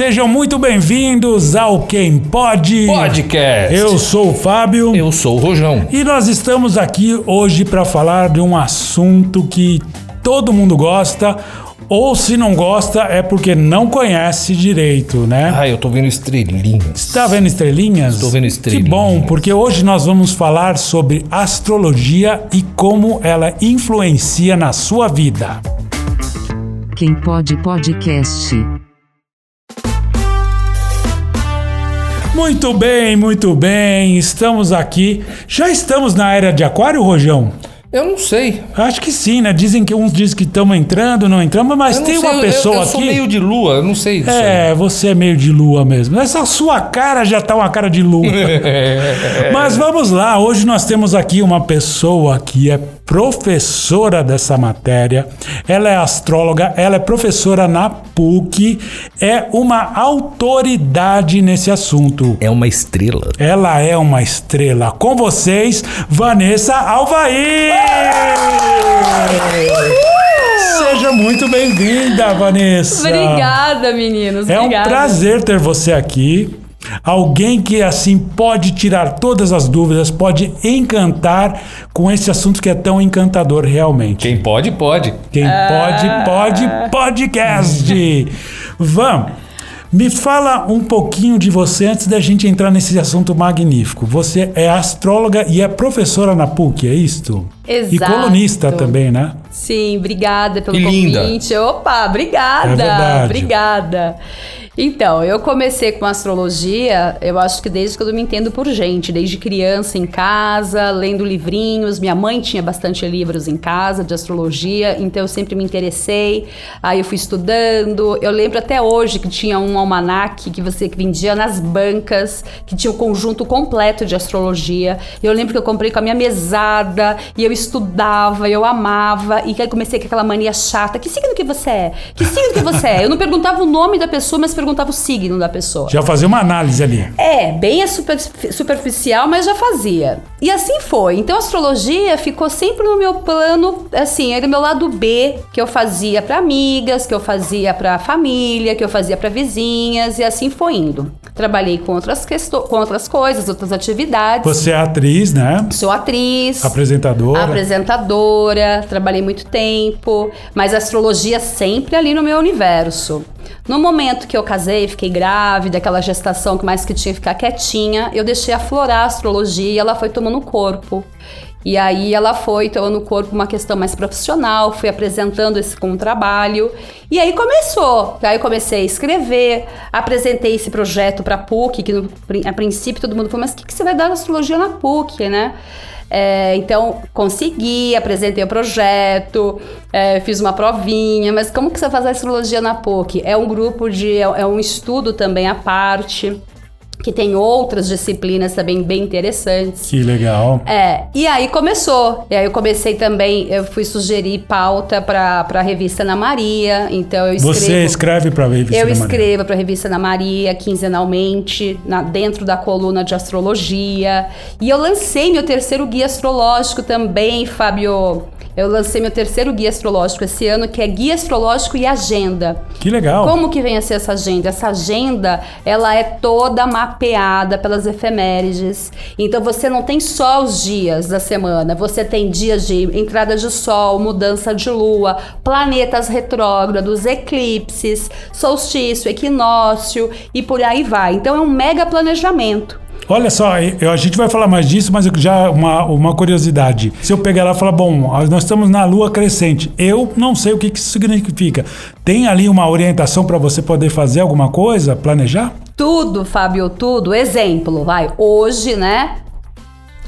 Sejam muito bem-vindos ao Quem Pode Podcast. Eu sou o Fábio. Eu sou o Rojão. E nós estamos aqui hoje para falar de um assunto que todo mundo gosta, ou se não gosta é porque não conhece direito, né? Ah, eu tô vendo estrelinhas. Está vendo estrelinhas? Estou vendo estrelinhas. Que bom, porque hoje nós vamos falar sobre astrologia e como ela influencia na sua vida. Quem pode podcast. Muito bem, muito bem. Estamos aqui. Já estamos na era de Aquário, Rojão? Eu não sei. Acho que sim, né? Dizem que uns dizem que estamos entrando, não entramos, mas Eu não tem sei, uma eu- pessoa eu, eu aqui. sou meio de lua, eu não sei disso. É, você é meio de lua mesmo. Essa sua cara já tá uma cara de lua. Mas vamos lá, hoje nós temos aqui uma pessoa que é professora dessa matéria. Ela é astróloga, ela é professora na PUC, é uma autoridade nesse assunto. É uma estrela. Ela é uma estrela. Com vocês, Vanessa Alvaí! Seja muito bem-vinda, Vanessa. Obrigada, meninos. É um Obrigada. prazer ter você aqui. Alguém que assim pode tirar todas as dúvidas, pode encantar com esse assunto que é tão encantador realmente. Quem pode, pode. Quem pode, pode, podcast. Vamos. Me fala um pouquinho de você antes da gente entrar nesse assunto magnífico. Você é astróloga e é professora na PUC, é isto? E Exato. colunista também, né? Sim, obrigada pelo Que linda. convite. Opa, obrigada. É verdade. Obrigada. Então, eu comecei com astrologia, eu acho que desde que eu me entendo por gente, desde criança em casa, lendo livrinhos. Minha mãe tinha bastante livros em casa de astrologia, então eu sempre me interessei. Aí eu fui estudando. Eu lembro até hoje que tinha um almanaque que você vendia nas bancas, que tinha o conjunto completo de astrologia. Eu lembro que eu comprei com a minha mesada e eu estudava, eu amava. E aí comecei com aquela mania chata. Que signo que você é? Que signo que você é? Eu não perguntava o nome da pessoa, mas perguntava o signo da pessoa. Já fazia uma análise ali. É, bem super- superficial, mas já fazia. E assim foi. Então a astrologia ficou sempre no meu plano, assim, era o meu lado B, que eu fazia para amigas, que eu fazia para família, que eu fazia para vizinhas, e assim foi indo. Trabalhei com outras, com outras coisas, outras atividades. Você é atriz, né? Sou atriz. Apresentadora. Apresentadora, trabalhei muito tempo, mas a astrologia sempre ali no meu universo. No momento que eu casei, fiquei grávida, aquela gestação que mais que tinha que ficar quietinha, eu deixei aflorar a astrologia e ela foi tomando corpo. E aí ela foi tomando corpo uma questão mais profissional, fui apresentando esse com o trabalho. E aí começou. Aí eu comecei a escrever, apresentei esse projeto para PUC, que no, a princípio todo mundo falou, mas o que, que você vai dar astrologia na PUC, né? É, então, consegui, apresentei o projeto, é, fiz uma provinha, mas como que você faz a astrologia na PUC? É um grupo de. é é um estudo também à parte, que tem outras disciplinas também bem interessantes. Que legal. É, e aí começou. E aí eu comecei também, eu fui sugerir pauta para a revista Ana Maria, então eu escrevo. Você escreve para ver Eu escrevo para a revista Ana Maria quinzenalmente, na- dentro da coluna de astrologia. E eu lancei meu terceiro guia astrológico também, Fábio. Eu lancei meu terceiro guia astrológico esse ano, que é Guia Astrológico e Agenda. Que legal. Como que vem a ser essa agenda? Essa agenda, ela é toda mapeada pelas efemérides. Então você não tem só os dias da semana, você tem dias de entrada de sol, mudança de lua, planetas retrógrados, eclipses, solstício, equinócio e por aí vai. Então é um mega planejamento. Olha só, eu- a gente vai falar mais disso, mas já uma, uma curiosidade. Se eu pegar lá e falar, bom, nós estamos na lua crescente, eu não sei o que que isso significa. Tem ali uma orientação para você poder fazer alguma coisa, planejar? Tudo, Fábio, tudo. Exemplo, vai. Hoje, né?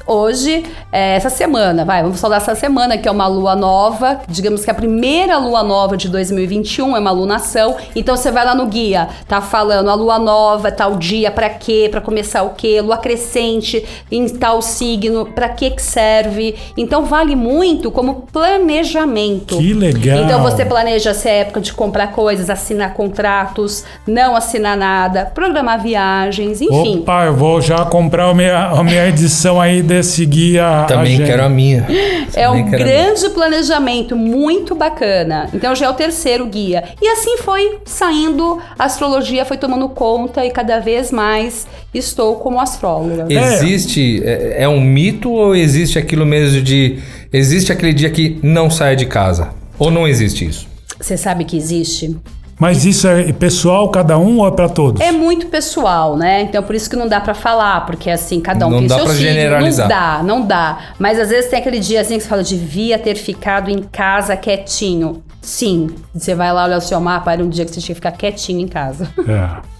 Hoje, é, essa semana, vai, vamos falar essa semana, que é uma lua nova. Digamos que a primeira lua nova de 2021 é uma lunação. Então você vai lá no guia, tá falando a lua nova, tal dia, pra quê? Pra começar o quê? Lua crescente em tal signo, pra que que serve? Então vale muito como planejamento. Que legal. Então você planeja se é época de comprar coisas, assinar contratos, não assinar nada, programar viagens, enfim. Opa, eu vou já comprar a minha, a minha edição aí desse queria seguir a. Também agenda. quero a minha. É um Também a grande planejamento, muito bacana. Então já é o terceiro guia. E assim foi saindo, a astrologia foi tomando conta e cada vez mais estou como astróloga. Existe, é, é um mito ou existe aquilo mesmo de. Existe aquele dia que não sai de casa? Ou não existe isso? Você sabe que existe? Mas isso é pessoal, cada um ou é pra todos? É muito pessoal, né? Então por isso que não dá pra falar, porque assim, cada um Não tem dá seu pra signo. generalizar. Não dá, não dá. Mas às vezes tem aquele dia assim que você fala, devia ter ficado em casa quietinho. Sim, você vai lá olhar o seu mapa, era um dia que você tinha que ficar quietinho em casa. É.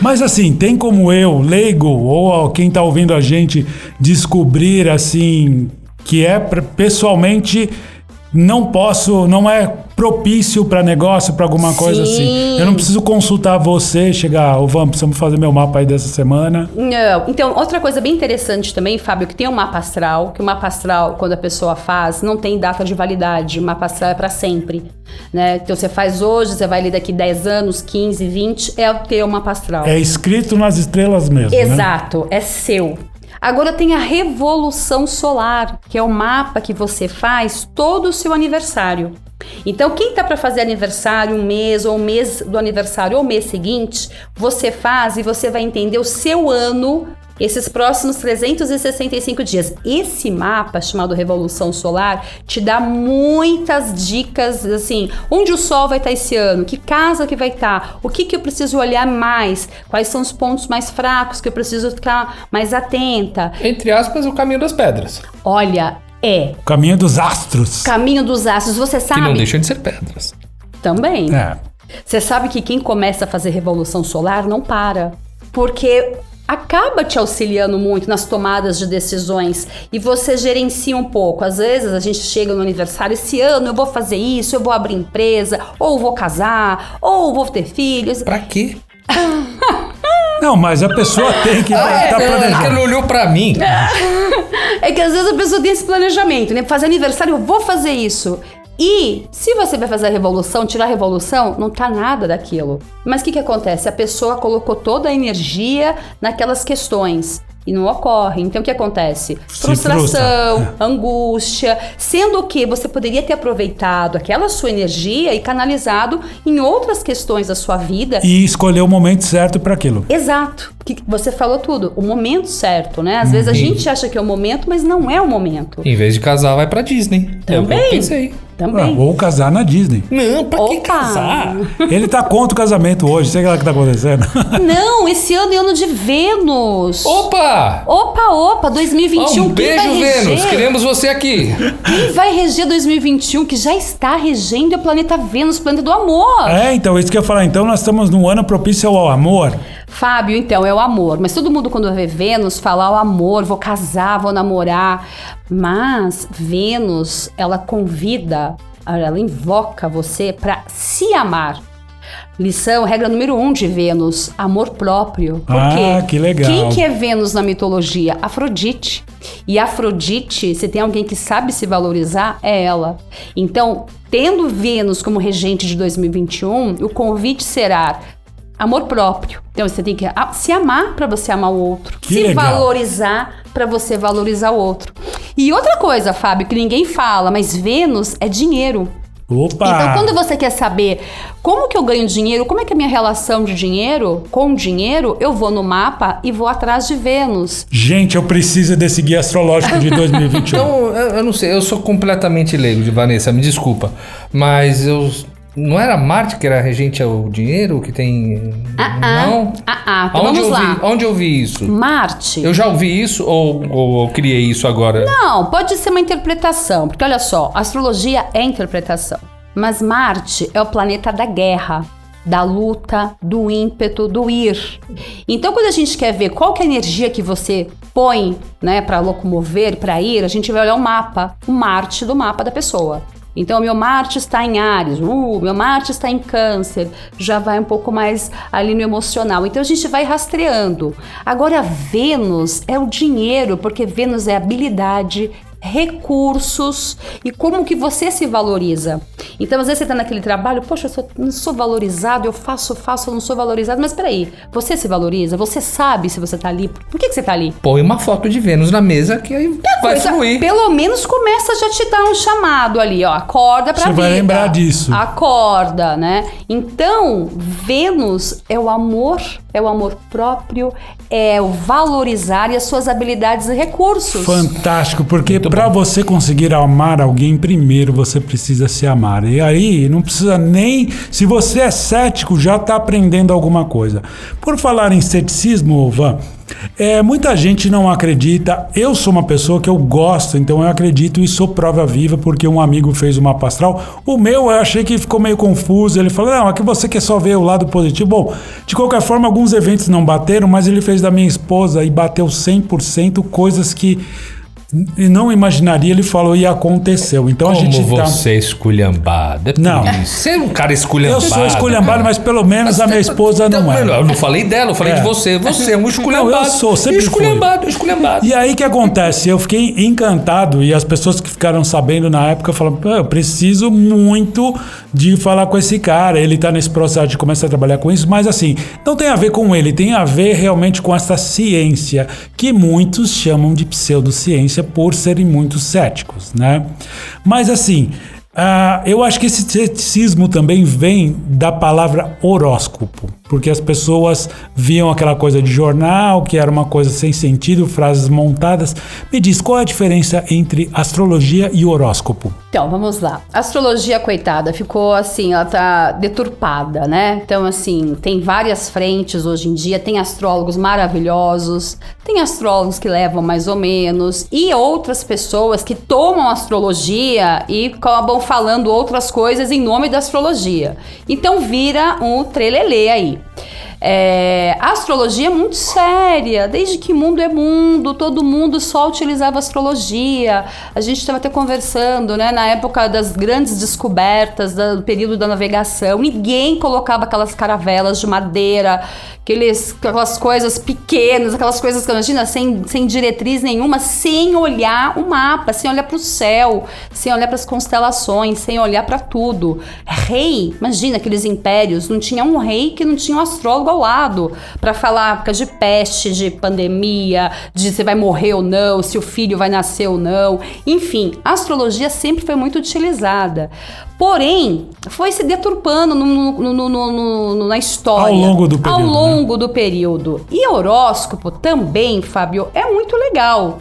Mas assim, tem como eu, leigo, ou quem tá ouvindo a gente, descobrir assim que é pessoalmente não posso, não é propício pra negócio, pra alguma coisa Sim. assim. Eu não preciso consultar você, chegar, ô Vamos, precisamos fazer meu mapa aí dessa semana. Não. Então, outra coisa bem interessante também, Fábio, que tem o mapa astral, que o mapa astral, quando a pessoa faz, não tem data de validade. O mapa astral é pra sempre. Né? Então, você faz hoje, você vai ler daqui 10 anos, 15, 20, é o teu mapa astral. É escrito nas estrelas mesmo, né? Exato, é seu. Agora tem a revolução solar, que é o mapa que você faz todo o seu aniversário. Então, quem tá para fazer aniversário um mês ou o mês do aniversário ou mês seguinte, você faz e você vai entender o seu ano esses próximos 365 dias. Esse mapa chamado Revolução Solar te dá muitas dicas assim, onde o sol vai estar esse ano, que casa que vai estar, o que que eu preciso olhar mais, quais são os pontos mais fracos que eu preciso ficar mais atenta. Entre aspas, o caminho das pedras. Olha, é O caminho dos astros. caminho dos astros, você Que sabe? não deixam de ser pedras. Também. É. Você sabe que quem começa a fazer revolução solar não para. Porque acaba te auxiliando muito nas tomadas de decisões e você gerencia um pouco. Às vezes a gente chega no aniversário, esse ano eu vou fazer isso, eu vou abrir empresa, ou vou casar, ou vou ter filhos. Pra quê? Não, mas a pessoa tem que Ah, estar é, ela, planejando. ela olhou pra mim. É que às vezes a pessoa tem esse planejamento, né? Fazer aniversário, eu vou fazer isso. E se você vai fazer a revolução, tirar a revolução, não tá nada daquilo. Mas o que, que acontece? A pessoa colocou toda a energia naquelas questões. E não ocorre. Então o que acontece? Frustração, frustra. angústia. Sendo que você poderia ter aproveitado aquela sua energia e canalizado em outras questões da sua vida E escolher o momento certo para aquilo. Exato. Que você falou tudo. O momento certo, né? Às vezes a Uhum. gente acha que é o momento, mas não é o momento. Em vez de casar, vai pra Disney. É o que eu Também. Ah, ou casar na Disney. Não, pra que Opa! casar? Ele tá contra o casamento hoje, sei lá o que tá acontecendo. Não, esse ano é ano de Vênus. Opa! Opa, opa, 2021. um quem beijo, vai reger? Vênus. Queremos você aqui. Quem vai reger 2021, que já está regendo, é o planeta Vênus, planeta do amor. é, então, isso que eu ia falar. Então, nós estamos num ano propício ao amor. Fábio, então, é o amor. Mas todo mundo, quando vê Vênus, fala o amor, vou casar, vou namorar. Mas Vênus, ela convida, ela invoca você para se amar. Lição, regra número um de Vênus, amor próprio. Por Ah, quê? que legal. Quem que é Vênus na mitologia? Afrodite. E Afrodite, se tem alguém que sabe se valorizar, é ela. Então, tendo Vênus como regente de 2021, o convite será amor próprio. Então, você tem que se amar para você amar o outro. Que se legal. valorizar para você valorizar o outro. E outra coisa, Fábio, que ninguém fala, mas Vênus é dinheiro. Opa! Então, quando você quer saber como que eu ganho dinheiro, como é que é a minha relação de dinheiro com dinheiro, eu vou no mapa e vou atrás de Vênus. Gente, eu preciso desse guia astrológico de 2021. Então, eu, eu não sei, eu sou completamente leigo de Vanessa, me desculpa. Mas eu. Não era Marte que era regente ao dinheiro que tem. Ah, não? Ah, ah, então Onde vamos lá. vi, onde eu vi isso? Marte. Eu já ouvi isso ou, ou eu criei isso agora? Não, pode ser uma interpretação, porque olha só, astrologia é interpretação. Mas Marte é o planeta da guerra, da luta, do ímpeto, do ir. Então, quando a gente quer ver qual que é a energia que você põe, né, para locomover, para ir, a gente vai olhar o mapa, o Marte do mapa da pessoa. Então, meu Marte está em Ares, uh, meu Marte está em Câncer, já vai um pouco mais ali no emocional. Então, a gente vai rastreando. Agora, Vênus é o dinheiro, porque Vênus é habilidade, recursos e como que você se valoriza. Então, às vezes você tá naquele trabalho, poxa, eu sou- não sou valorizado, eu faço, faço, eu não sou valorizado. Mas peraí, você se valoriza? Você sabe se você tá ali? Por que, que você tá ali? Põe uma foto de Vênus na mesa que aí vai Coisa- fluir. Pelo menos começa a já te dar um chamado ali, ó. Acorda pra Você vida. vai lembrar disso. Acorda, né? Então, Vênus é o amor, é o amor próprio, é o valorizar e as suas habilidades e recursos. Fantástico, porque para você conseguir amar alguém, primeiro você precisa se amar. E aí não precisa nem. Se você é cético, já está aprendendo alguma coisa. Por falar em ceticismo, Van, é, muita gente não acredita. Eu sou uma pessoa que eu gosto, então eu acredito e sou prova viva, porque um amigo fez uma astral. O meu eu achei que ficou meio confuso. Ele falou: Não, aqui você quer só ver o lado positivo. Bom, de qualquer forma, alguns eventos não bateram, mas ele fez da minha esposa e bateu 100%, coisas que e não imaginaria, ele falou e aconteceu. Então a Como gente tá. você é esculhambado. É Não. isso. Você é um cara esculhambado. Eu sou esculhambado, cara. mas pelo menos a minha esposa não é. Eu não falei dela, eu falei É. de você. Você é um esculhambado. Não, eu sou, sempre Esculhambado, esculhambado. E aí que acontece? Eu fiquei encantado e as pessoas que ficaram sabendo na época falaram: "Pô, eu preciso muito de falar com esse cara. Ele tá nesse processo de começar a trabalhar com isso, mas assim, não tem a ver com ele, tem a ver realmente com essa ciência que muitos chamam de pseudociência por serem muito céticos, né? Mas assim. ah, eu acho que esse ceticismo também vem da palavra horóscopo, porque as pessoas viam aquela coisa de jornal, que era uma coisa sem sentido, frases montadas. Me diz, qual é a diferença entre astrologia e horóscopo? Então, vamos lá. A astrologia, coitada, ficou assim, ela tá deturpada, né? Então, assim, tem várias frentes hoje em dia, tem astrólogos maravilhosos, tem astrólogos que levam mais ou menos, e outras pessoas que tomam astrologia e acabam falando outras coisas em nome da astrologia. Então, vira um trelelê aí. É, astrologia é muito séria, desde que mundo é mundo, todo mundo só utilizava astrologia. A gente estava até conversando, né, na época das grandes descobertas, do período da navegação, ninguém colocava aquelas caravelas de madeira, aqueles, aquelas coisas pequenas, aquelas coisas que imagina, sem, sem diretriz nenhuma, sem olhar o mapa, sem olhar para o céu, sem olhar para as constelações, sem olhar para tudo. Rei, imagina aqueles impérios, não tinha um rei que não tinha um astrólogo ao lado para falar de peste, de pandemia, de se vai morrer ou não, se o filho vai nascer ou não. Enfim, a astrologia sempre foi muito utilizada. Porém, foi se deturpando no- no- no- na história. Ao longo do período, Ao né? longo do período. E horóscopo também, Fábio, é muito legal.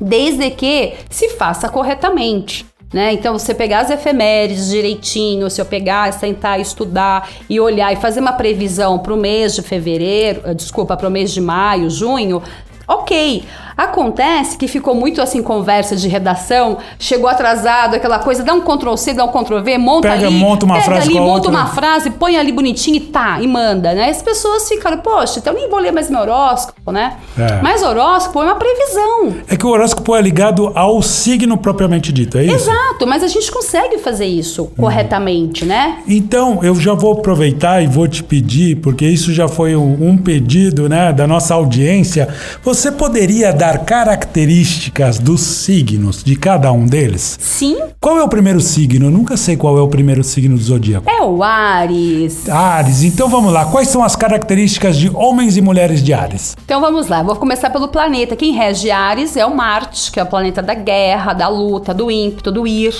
Desde que se faça corretamente. Né? Então, você pegar as efemérides direitinho, se eu pegar, sentar, estudar e olhar e fazer uma previsão para o mês de fevereiro, eh, desculpa, para o mês de maio, junho, ok. Acontece que ficou muito assim, conversa de redação, chegou atrasado, aquela coisa, dá um Ctrl C, dá um Ctrl V, monta Pega, ali, monta uma pega frase ali, monta outra. uma frase, põe ali bonitinho e tá, e manda, né? As pessoas ficaram, poxa, então nem vou ler mais meu horóscopo, né? É. Mas horóscopo é uma previsão. É que o horóscopo é ligado ao signo propriamente dito, é isso? Exato, mas a gente consegue fazer isso Uhum. corretamente, né? Então, eu já vou aproveitar e vou te pedir, porque isso já foi um, um pedido né, da nossa audiência. Você poderia dar características dos signos de cada um deles? Sim, Qual é o primeiro signo? Eu nunca sei qual é o primeiro signo do zodíaco. é o Ares. Ares. Então vamos lá. Quais são as características de homens e mulheres de Ares? Então vamos lá, vou começar pelo planeta. Quem rege Ares é o Marte, que é o planeta da guerra, da luta, do ímpeto, do ir.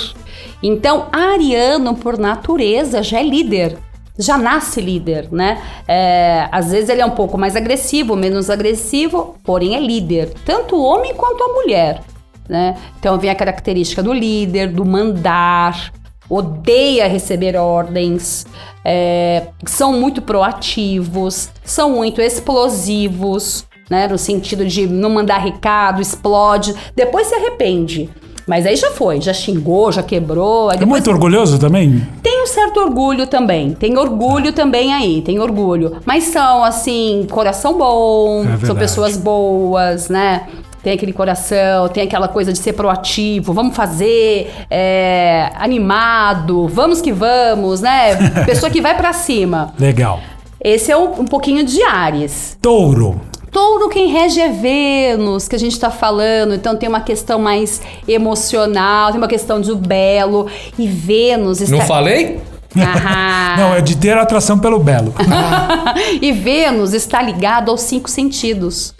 Então, Ariano, por natureza, já é líder. Já nasce líder, né? É, às vezes ele é um pouco mais agressivo, menos agressivo, porém é líder. Tanto o homem quanto a mulher, né? Então vem a característica do líder, do mandar, odeia receber ordens, é, são muito proativos, são muito explosivos, né? No sentido de não mandar recado, explode, depois se arrepende. Mas aí já foi, já xingou, já quebrou. É muito orgulhoso também? tem um certo orgulho também. Tem orgulho também aí, tem orgulho. Mas são, assim, coração bom, É são pessoas boas, né? Tem aquele coração, tem aquela coisa de ser proativo, vamos fazer, é, animado, vamos que vamos, né? Pessoa que vai pra cima. Legal. Esse é um, um pouquinho de Ares. Touro. Touro quem rege é Vênus, que a gente tá falando, então tem uma questão mais emocional, tem uma questão do belo. E Vênus está. Não falei? Não, é de ter atração pelo belo. e Vênus está ligado aos cinco sentidos.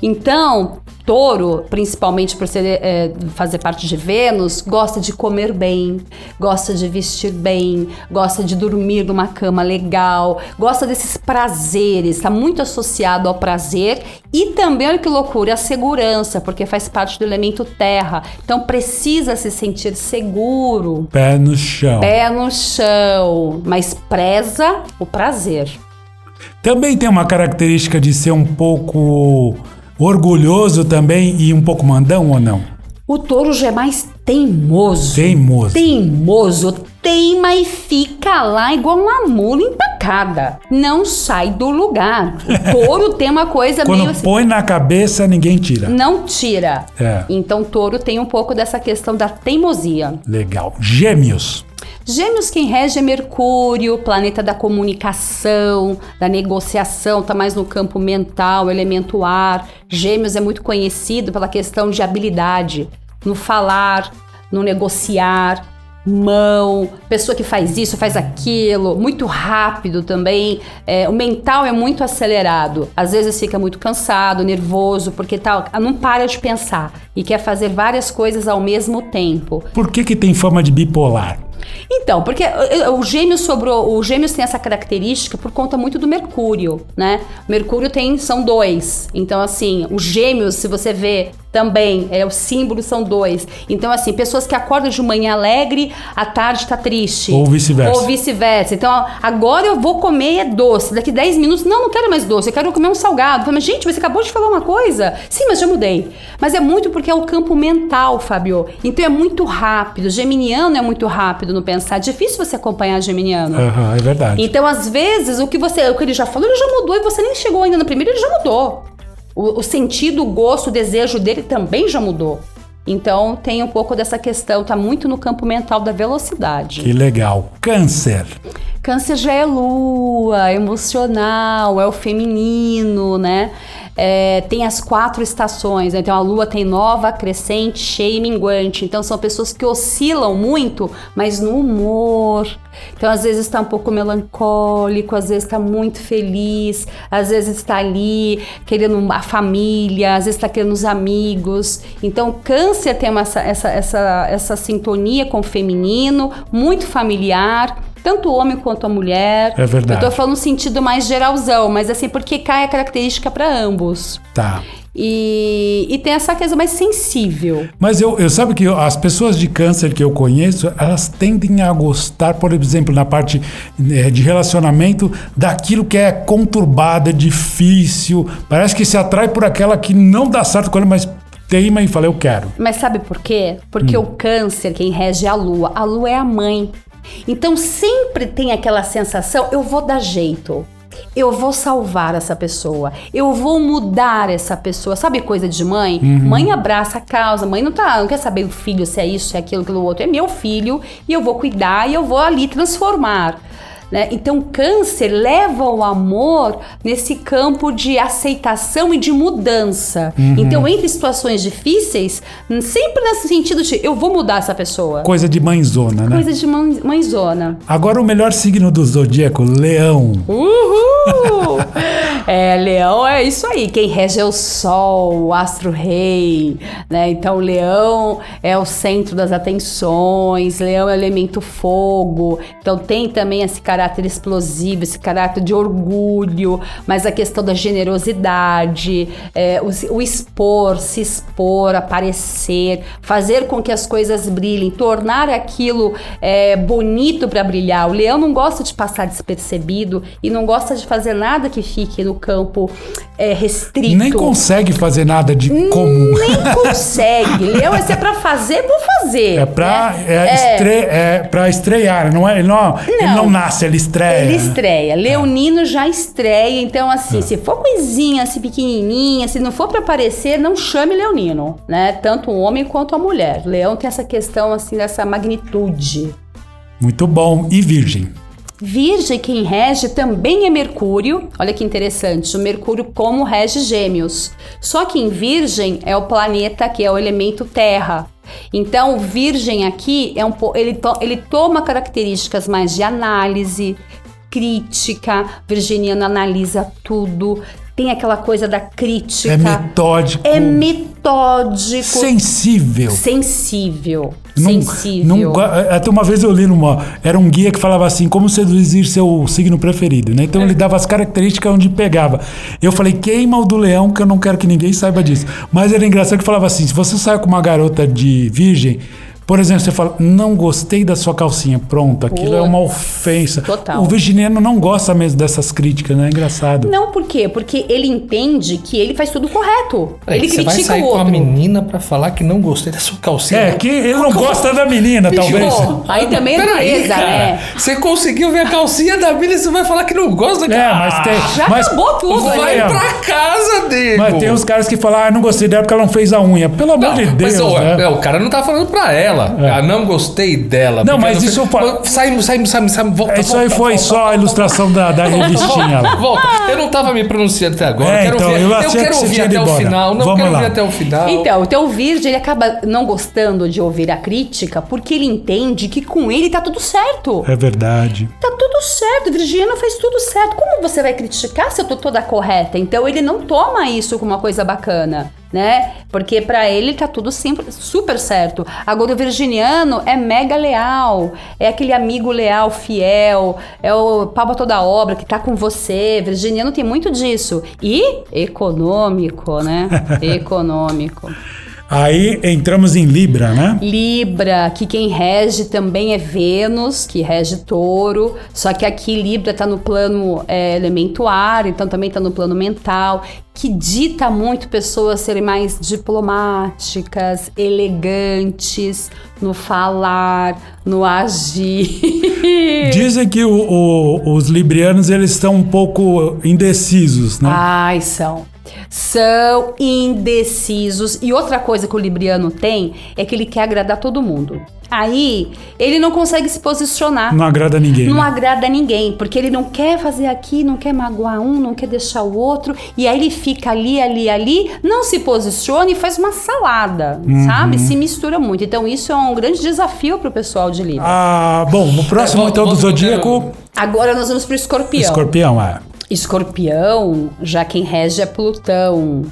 Então, touro, principalmente por ser, é, fazer parte de Vênus, gosta de comer bem, gosta de vestir bem, gosta de dormir numa cama legal, gosta desses prazeres, está muito associado ao prazer e também, olha que loucura, a segurança, porque faz parte do elemento terra. Então precisa se sentir seguro, Pé no chão. pé no chão, mas preza o prazer. Também tem uma característica de ser um pouco orgulhoso também e um pouco mandão ou não? O touro já é mais teimoso. Teimoso. Teimoso, teima e fica lá igual uma mula empacada. Não sai do lugar. O touro tem uma coisa meio Quando assim. põe na cabeça, ninguém tira. Não tira. É. Então, touro tem um pouco dessa questão da teimosia. Legal. Gêmeos. Gêmeos quem rege é Mercúrio, planeta da comunicação, da negociação, tá mais no campo mental, elemento ar. Gêmeos é muito conhecido pela questão de habilidade no falar, no negociar, mão, pessoa que faz isso, faz aquilo, muito rápido também. É, o mental é muito acelerado. Às vezes fica muito cansado, nervoso, porque tá, não para de pensar e quer fazer várias coisas ao mesmo tempo. Por que, que tem fama de bipolar? Então, porque eh, o Gêmeos sobrou, o Gêmeos tem essa característica por conta muito do Mercúrio, né? Mercúrio tem são dois. Então, assim, os Gêmeos, se você vê também, é o símbolo são dois. Então, assim, pessoas que acordam de manhã alegre, à tarde tá triste. Ou vice-versa. Ou vice-versa. Então, agora eu vou comer doce. Daqui 10 minutos, não, não quero mais doce, eu quero comer um salgado. Mas, gente, você acabou de falar uma coisa? Sim, mas já mudei. Mas é muito porque é o campo mental, Fábio. Então é muito rápido. Geminiano é muito rápido no pensar. É difícil você acompanhar Geminiano. Aham, é verdade. Então, às vezes, o que você, o que ele já falou, ele já mudou e você nem chegou ainda no primeiro, ele já mudou. O, o sentido, o gosto, o desejo dele também já mudou. Então, tem um pouco dessa questão, tá muito no campo mental da velocidade. Que legal. Câncer. Câncer já é lua, emocional, é o feminino, né? É, tem as quatro estações, né? então a lua tem nova, crescente, cheia e minguante. Então são pessoas que oscilam muito, mas no humor. Então às vezes está um pouco melancólico, às vezes está muito feliz, às vezes está ali querendo a família, às vezes está querendo os amigos. Então câncer tem essa, essa, essa, essa sintonia com o feminino, muito familiar tanto o homem quanto a mulher. É verdade. Eu tô falando no sentido mais geralzão, mas assim, porque cai a característica para ambos. Tá. E, e tem essa coisa mais sensível. Mas eu, eu sabe que eu- as pessoas de câncer que eu conheço, elas tendem a gostar, por exemplo, na parte eh, de relacionamento, daquilo que é conturbado, é difícil. Parece que se atrai por aquela que não dá certo com ela, mas teima e fala, eu quero. Mas sabe por quê? Porque o câncer, quem rege é a lua. A lua é a mãe. Então sempre tem aquela sensação: eu vou dar jeito. Eu vou salvar essa pessoa. Eu vou mudar essa pessoa. Sabe coisa de mãe? Mãe abraça a causa. Mãe não tá, não quer saber o filho se é isso, se é aquilo, aquilo outro. É meu filho e eu vou cuidar e eu vou ali transformar. Né? Então, câncer leva o amor nesse campo de aceitação e de mudança. Então, entre situações difíceis, sempre nesse sentido de eu vou mudar essa pessoa. Coisa de mãezona, né? Coisa de mãe, mãezona. Agora o melhor signo do zodíaco, leão. Uhul! É, leão é isso aí. Quem rege é o sol, o astro-rei, né? Então, leão é o centro das atenções, leão é o elemento fogo. Então, tem também esse caráter explosivo, esse caráter de orgulho, mas a questão da generosidade, é, o, o expor, se expor, aparecer, fazer com que as coisas brilhem, tornar aquilo é, bonito para brilhar. O leão não gosta de passar despercebido e não gosta de fazer nada que fique no campo é, restrito. Nem consegue fazer nada de comum. Nem consegue. Leão é se é pra fazer, vou fazer. É pra, né? é, estre- é estrear, não é? Ele não, ele não nasce, ele estreia. Ele estreia. Leonino já estreia. Então, assim, se for coisinha, assim, pequenininha, se não for pra aparecer, não chame Leonino, né? Tanto o homem quanto a mulher. Leão tem essa questão, assim, dessa magnitude. Muito bom. E virgem? Virgem, quem rege também é Mercúrio. Olha que interessante, o Mercúrio como rege Gêmeos. Só que em Virgem é o planeta que é o elemento Terra. Então, Virgem aqui é um ele, to- ele toma características mais de análise, crítica. Virginiano analisa tudo, tem aquela coisa da crítica. É metódico. É metódico, Sensível. sensível, Não- sensível. não go- até uma vez eu li numa. Era um guia que falava assim: como seduzir seu signo preferido, né? Então ele dava as características onde pegava. Eu falei: queima o do leão, que eu não quero que ninguém saiba disso. Mas era engraçado que falava assim: se você sai com uma garota de virgem. Por exemplo, você fala, não gostei da sua calcinha. Pronto, aquilo é uma ofensa. Total. O virginiano não gosta mesmo dessas críticas, né? É engraçado. Não, por quê? Porque ele entende que ele faz tudo correto. Aí, ele você vai critica sair o com a menina pra falar que não gostei da sua calcinha. É, que ele não gosta da menina, talvez. Pô, aí também é cara. né? Você conseguiu ver a calcinha da menina e você vai falar que não gosta da É, mas tem. Já mas, acabou tudo, Vai É. pra casa dele. Mas tem os caras que falam, ah, não gostei dela porque ela não fez a unha. Pelo amor de Deus, mas, né? é, o cara não tá falando pra ela. Ah, não gostei dela. Não, mas isso eu falo- Sai, sai, sai, sai, volta. Isso aí foi volta, só a ilustração da, da revistinha lá. Volta. Eu não tava me pronunciando até agora. É, eu quero então, ouvir, eu eu que quero você ouvir até o embora. final. Não, Vamos quero lá. ouvir até o final. Então, o Virgem ele acaba não gostando de ouvir a crítica porque ele entende que com ele tá tudo certo. É verdade. Tá tudo certo, Virginiano fez tudo certo. Como você vai criticar se eu tô toda correta? Então ele não toma isso como uma coisa bacana, né? Porque pra ele tá tudo sempre super certo. Agora o virginiano é mega leal, é aquele amigo leal, fiel, é o pau toda obra que tá com você. Virginiano tem muito disso. E econômico, né? econômico. Aí entramos em Libra, né? Libra, que quem rege também é Vênus, que rege touro. Só que aqui Libra tá no plano é, elemento ar, então também tá no plano mental, que dita muito pessoas serem mais diplomáticas, elegantes no falar, no agir. Dizem que o- o- os librianos eles estão um pouco indecisos, né? Ai, são. São indecisos. E outra coisa que o Libriano tem é que ele quer agradar todo mundo. Aí, ele não consegue se posicionar. Não agrada ninguém. Não né? agrada ninguém, porque ele não quer fazer aqui, não quer magoar um, não quer deixar o outro, e aí ele fica ali, ali, ali, não se posiciona e faz uma salada, Uhum. sabe? Se mistura muito. Então isso é um grande desafio pro pessoal de Libra. Ah, bom, o próximo É, então do volta- Zodíaco, Agora nós vamos pro escorpião. Escorpião, é. Escorpião, já quem rege é Plutão,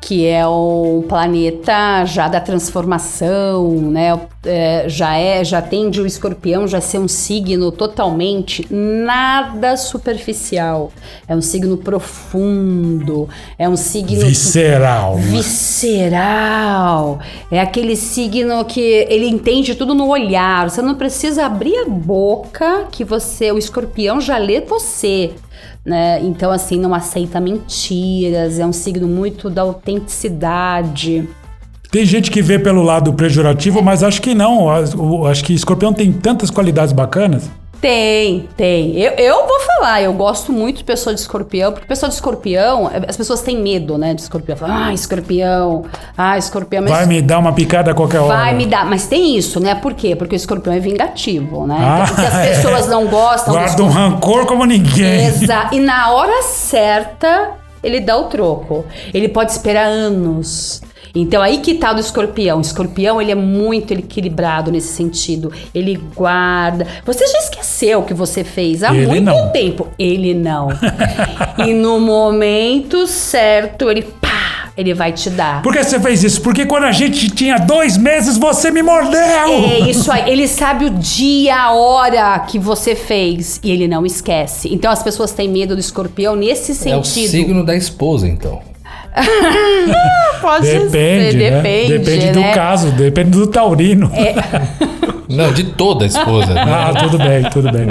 que é um planeta já da transformação, né? É, já é, já tende o Escorpião já ser um signo totalmente nada superficial. É um signo profundo, é um signo Visceral. né? visceral. É aquele signo que ele entende tudo no olhar. Você não precisa abrir a boca que você, o escorpião já lê você. Né? Então, assim, não aceita mentiras, é um signo muito da autenticidade. Tem gente que vê pelo lado pejorativo, mas acho que não. Acho que escorpião tem tantas qualidades bacanas. Tem, tem. Eu, eu vou falar, eu gosto muito de pessoa de escorpião, porque pessoa de escorpião, as pessoas têm medo, né, de escorpião. Falam, ah, escorpião, ah, escorpião. Mas Vai me dar uma picada a qualquer hora. Vai me dar, mas tem isso, né? Por quê? Porque o escorpião é vingativo, né? Ah, Porque as é. pessoas não gostam Guarda um rancor como ninguém. Exa- E na hora certa, ele dá o troco. Ele pode esperar anos. Então aí que tá o do escorpião. O escorpião, ele é muito equilibrado nesse sentido. Ele guarda. Você já esqueceu o que você fez há Ele muito não. tempo. Ele não. e no momento certo, ele pá, ele vai te dar. Por que você fez isso? Porque quando a gente tinha dois meses, você me mordeu! É isso aí. Ele sabe o dia, a hora que você fez e ele não esquece. Então as pessoas têm medo do escorpião nesse É o sentido. signo da esposa, então. Pode Depende, ser, né? depende, Depende do né? caso, depende do taurino. Não, de toda a esposa. né? Ah, tudo bem, tudo bem.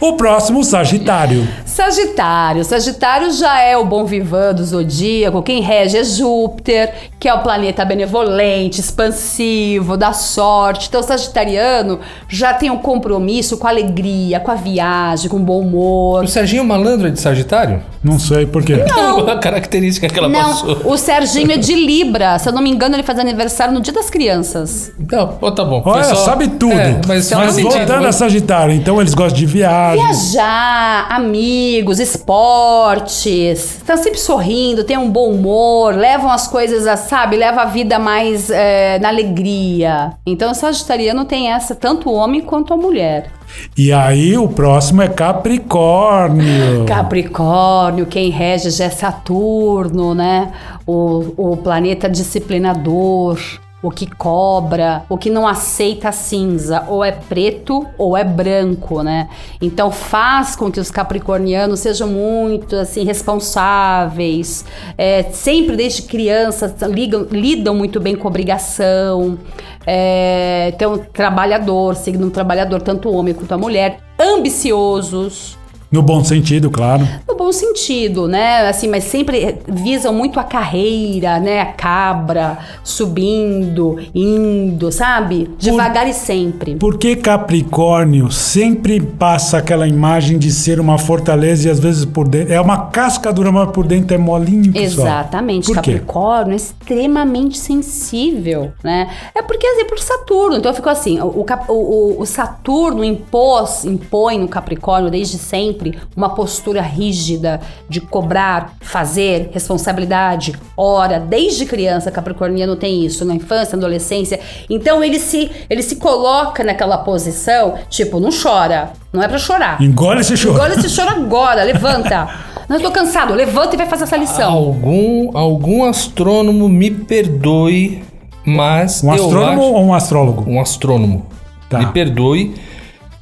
O próximo, Sagitário. Sagitário. Sagitário já é o bom vivan do zodíaco. Quem rege é Júpiter, que é o planeta benevolente, expansivo, da sorte. Então, o sagitariano já tem um compromisso com a alegria, com a viagem, com o bom humor. O Serginho Malandro é de Sagitário? Não sei por quê. Não. A característica que ela passou. Não, o Serginho é de Libra. Se eu não me engano, ele faz aniversário no dia das crianças. Não, ó, tá bom. Olha, só- sabe tudo. É, mas mas voltando a Sagitário, então eles gostam de viagem. Viajar, amigos, esportes, estão sempre sorrindo, têm um bom humor, levam as coisas, a, sabe, leva a vida mais é, na alegria. Então, o sagitariano tem essa, tanto o homem quanto a mulher. E aí o próximo é Capricórnio. Capricórnio, quem rege já é Saturno, né? O, o planeta disciplinador, o que cobra, o que não aceita cinza, ou é preto ou é branco, né? Então faz com que os capricornianos sejam muito assim responsáveis, é, sempre desde criança ligam- lidam muito bem com obrigação. É, então trabalhador, signo trabalhador, tanto o homem quanto a mulher, ambiciosos. No bom sentido, claro. No bom sentido, né? Assim, mas sempre visam muito a carreira, né? A cabra subindo, indo, sabe? Devagar e sempre. Por que Capricórnio sempre passa aquela imagem de ser uma fortaleza e às vezes por dentro. É uma casca dura, mas por dentro é molinho, pessoal? Exatamente. Por quê? Capricórnio é extremamente sensível, né? É porque, assim, por Saturno. Então, ficou assim, o, o- o- Saturno impôs, impõe no Capricórnio desde sempre uma postura rígida de cobrar, fazer, responsabilidade, hora. Desde criança, Capricorniano tem isso, na infância, na adolescência. Então, ele se, ele se coloca naquela posição, tipo, não chora. Não é pra chorar. Engole esse choro. Engole esse choro agora, levanta. Não, eu tô cansado, levanta e vai fazer essa lição. Algum, algum astrônomo me perdoe, mas Um eu astrônomo acho- ou um astrólogo? um astrônomo. Tá. Me perdoe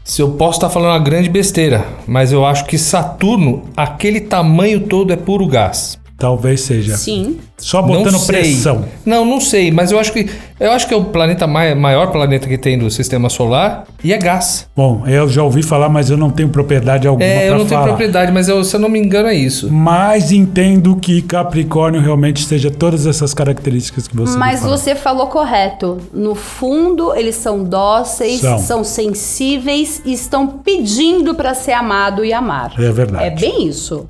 se eu posso estar falando uma grande besteira, mas eu acho que Saturno, aquele tamanho todo é puro gás. Talvez seja. Sim. Só botando não pressão. Não, não sei, mas eu acho que eu acho que é o planeta mai- maior planeta que tem do sistema solar e é gás. Bom, eu já ouvi falar, mas eu não tenho propriedade alguma É, eu para não tenho falar. propriedade, mas eu- se eu não me engano é isso. Mas entendo que Capricórnio realmente seja todas essas características que você Mas falou. você falou correto. No fundo, eles são dóceis, São. são, sensíveis e estão pedindo para ser amado e amar. É verdade. É bem isso.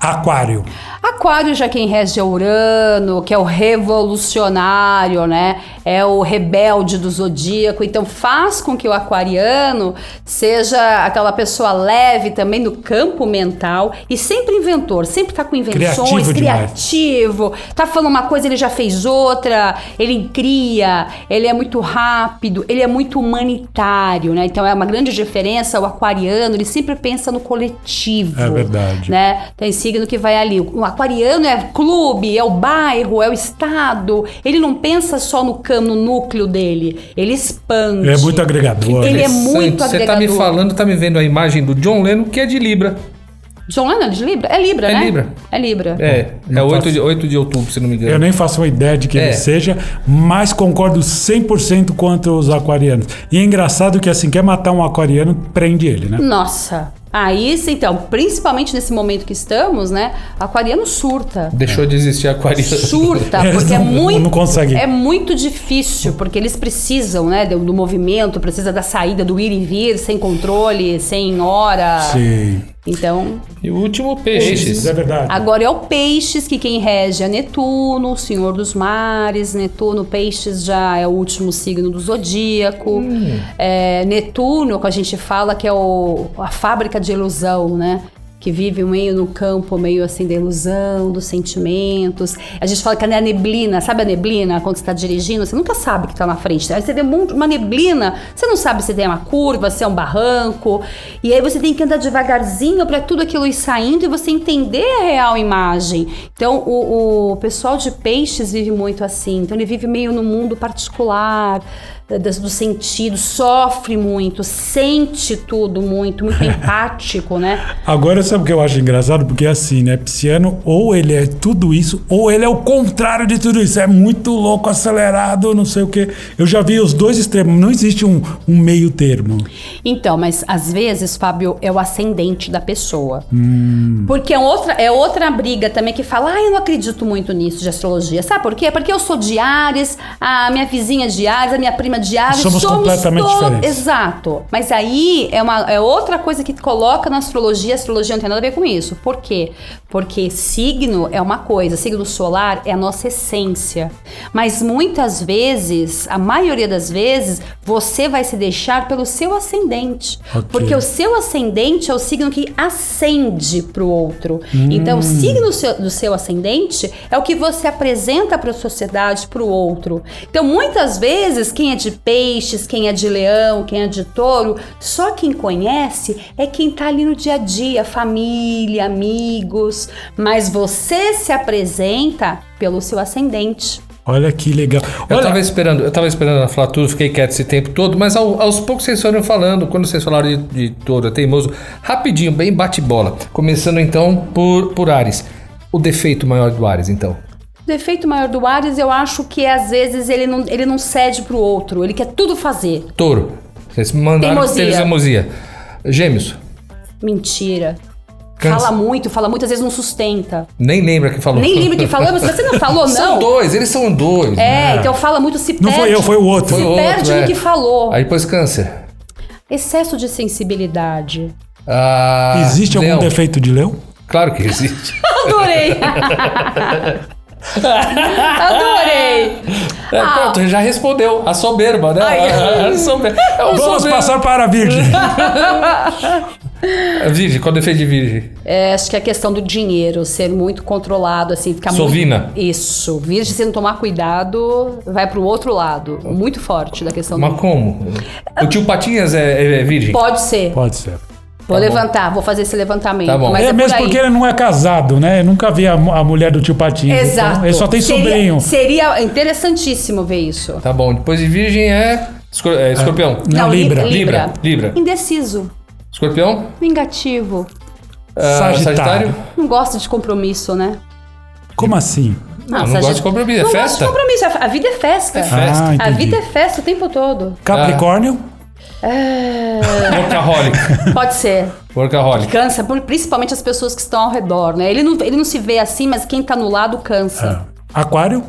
Aquário. Aquário já quem rege é Urano, que é o revolucionário, né? É o rebelde do zodíaco. Então faz com que o aquariano seja aquela pessoa leve também no campo mental e sempre inventor, sempre tá com invenções, Criativo criativo. Tá falando uma coisa, ele já fez outra, ele cria, ele é muito rápido, ele é muito humanitário, né? Então é uma grande diferença, o aquariano, ele sempre pensa no coletivo. É verdade. Né? Tem signo que vai ali. O aquariano é clube, é o bairro, é o estado. Ele não pensa só no cano, no núcleo dele. Ele expande. É muito agregador. Ele é muito Você tá me agregador. falando, tá me vendo a imagem do John Lennon, que é de Libra. John Lennon é de Libra? É Libra, É né? Libra. É Libra. É, é não 8 faço- de, 8 de outubro, se não me engano. Eu nem faço uma ideia de que É. ele seja, mas concordo 100% quanto os aquarianos. E é engraçado que assim, quer matar um aquariano, prende ele, né? Nossa. Aí, sim, então, principalmente nesse momento que estamos, né? Aquariano surta. Deixou de existir aquariano. Surta, porque é não- muito. não conseguem. É muito difícil, porque eles precisam, né, do, do movimento, precisa da saída, do ir e vir, sem controle, sem hora. Sim. Então, E o último, peixes. É verdade. agora é o peixes, que quem rege é Netuno, o senhor dos mares. Netuno, peixes já é o último signo do zodíaco. É, Netuno, que a gente fala que é o, a fábrica de ilusão, né? Que vive meio no campo, meio assim da ilusão, dos sentimentos. A gente fala que é a neblina, sabe a neblina? Quando você está dirigindo, você nunca sabe que está na frente. Aí você monte- uma neblina, você não sabe se tem uma curva, se é um barranco. E aí você tem que andar devagarzinho para tudo aquilo ir saindo e você entender a real imagem. Então, o, o pessoal de peixes vive muito assim. Então, ele vive meio no mundo particular, do sentido, sofre muito, sente tudo muito, muito empático, né? Agora sabe o que eu acho engraçado? Porque assim, né? Pisciano, ou ele é tudo isso, ou ele é o contrário de tudo isso. É muito louco, acelerado, não sei o quê. Eu já vi os dois extremos. Não existe um, um meio termo. Então, mas às vezes, Fábio, é o ascendente da pessoa. Porque é outra, é outra briga também que fala, ah, eu não acredito muito nisso de astrologia. Sabe por quê? Porque eu sou de Ares, a minha vizinha de Ares, a minha prima de Ares. Somos completamente diferentes. Exato. Mas aí é, uma, é outra coisa que coloca na astrologia. A astrologia não tem nada a ver com isso. Por quê? Porque signo é uma coisa, signo solar é a nossa essência. Mas muitas vezes, a maioria das vezes, você vai se deixar pelo seu ascendente. Ok. Porque o seu ascendente é o signo que ascende para o outro. Então, o signo do seu ascendente é o que você apresenta para a sociedade, para o outro. Então, muitas vezes, quem é de peixes, quem é de leão, quem é de touro, só quem conhece é quem tá ali no dia a dia, família, amigos. Mas você se apresenta pelo seu ascendente. Olha que legal. Eu Olha, tava esperando, eu tava esperando ela falar tudo, fiquei quieto esse tempo todo, mas ao- aos poucos vocês foram falando, quando vocês falaram de, de touro, é teimoso, rapidinho, bem bate-bola. Começando então por, por Ares. O defeito maior do Ares, então. O defeito maior do Ares, eu acho que às vezes ele não, ele não cede pro outro, ele quer tudo fazer. Touro. Vocês mandaram Teimosia. teimosia. Gêmeos. Mentira. Câncer. Fala muito, fala muitas vezes não sustenta. Nem lembra que falou. Nem lembra que falou, mas você não falou, não. São dois, eles são dois. É, então fala muito, se Não perde. foi eu, foi o outro. Se Foi o outro, perde é. no que falou. Aí depois câncer. Excesso de sensibilidade. Ah, existe algum leão. defeito de leão? Claro que existe. Adorei. Adorei. É, pronto, já respondeu. A soberba, né? Ah. Ai, a, a soberba. É o Vamos soberbo. passar para a Virgem. Virgem, qual é o defeito de virgem? É, acho que a questão do dinheiro ser muito controlado, assim, ficar Sovina. muito. Isso. Virgem, se não tomar cuidado, vai pro outro lado. Muito forte da questão Mas do. como? O tio Patinhas é, é virgem? Pode ser. Pode ser. Vou Tá bom. levantar, vou fazer esse levantamento. Tá bom. Mas é, é, mesmo por aí. porque ele não é casado, né? Eu nunca vi a, a mulher do tio Patinho. Exato. Então, ele só tem Seria- sobrinho. Seria interessantíssimo ver isso. Tá bom. Depois de virgem é, escor- é escorpião. Não, Libra. Li- Libra. Libra. Indeciso. Escorpião. Vingativo. Ah, Sagitário. Não gosta de compromisso, né? Como assim? Não, não gosto de compromisso. É Não gosta festa? de compromisso. A vida é festa. É festa. Ah, A vida é festa o tempo todo. Capricórnio? É, Workaholic. pode ser. Workaholic. Cansa, por- principalmente as pessoas que estão ao redor, né? Ele não, ele não se vê assim, mas quem tá no lado cansa. Ah. Aquário?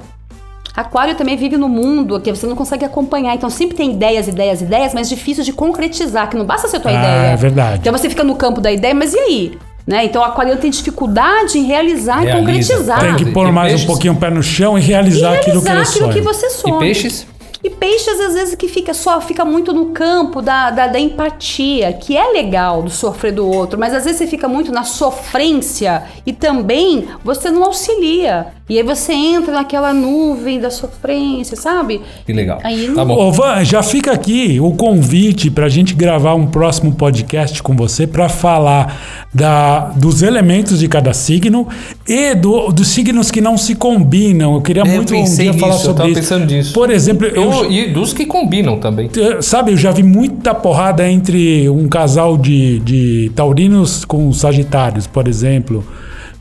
Aquário também vive no mundo que você não consegue acompanhar. Então sempre tem ideias, ideias, ideias, mas difícil de concretizar, que não basta ser tua Ah, ideia. é verdade. Então você fica no campo da ideia, mas e aí? Né? Então o aquariano tem dificuldade em realizar e Realiza. concretizar. Tem que e pôr mais peixes? um pouquinho o pé no chão e realizar, e aquilo que ele realizar aquilo sonha. que você sonha. E peixes? E peixes, às vezes, que fica só fica muito no campo da, da, da empatia, que é legal do sofrer do outro, mas às vezes você fica muito na sofrência e também você não auxilia. E aí você entra naquela nuvem da sofrência, sabe? Que legal. Aí não- Tá bom. Ô, Van, já fica aqui o convite para a gente gravar um próximo podcast com você para falar da, dos elementos de cada signo e do- dos signos que não se combinam. Eu queria É, eu muito um pensei dia falar nisso, eu sobre tava isso. pensando nisso. Por exemplo, eu, Eu- e dos que combinam também. Sabe, eu já vi muita porrada entre um casal de, de taurinos com sagitários, por exemplo.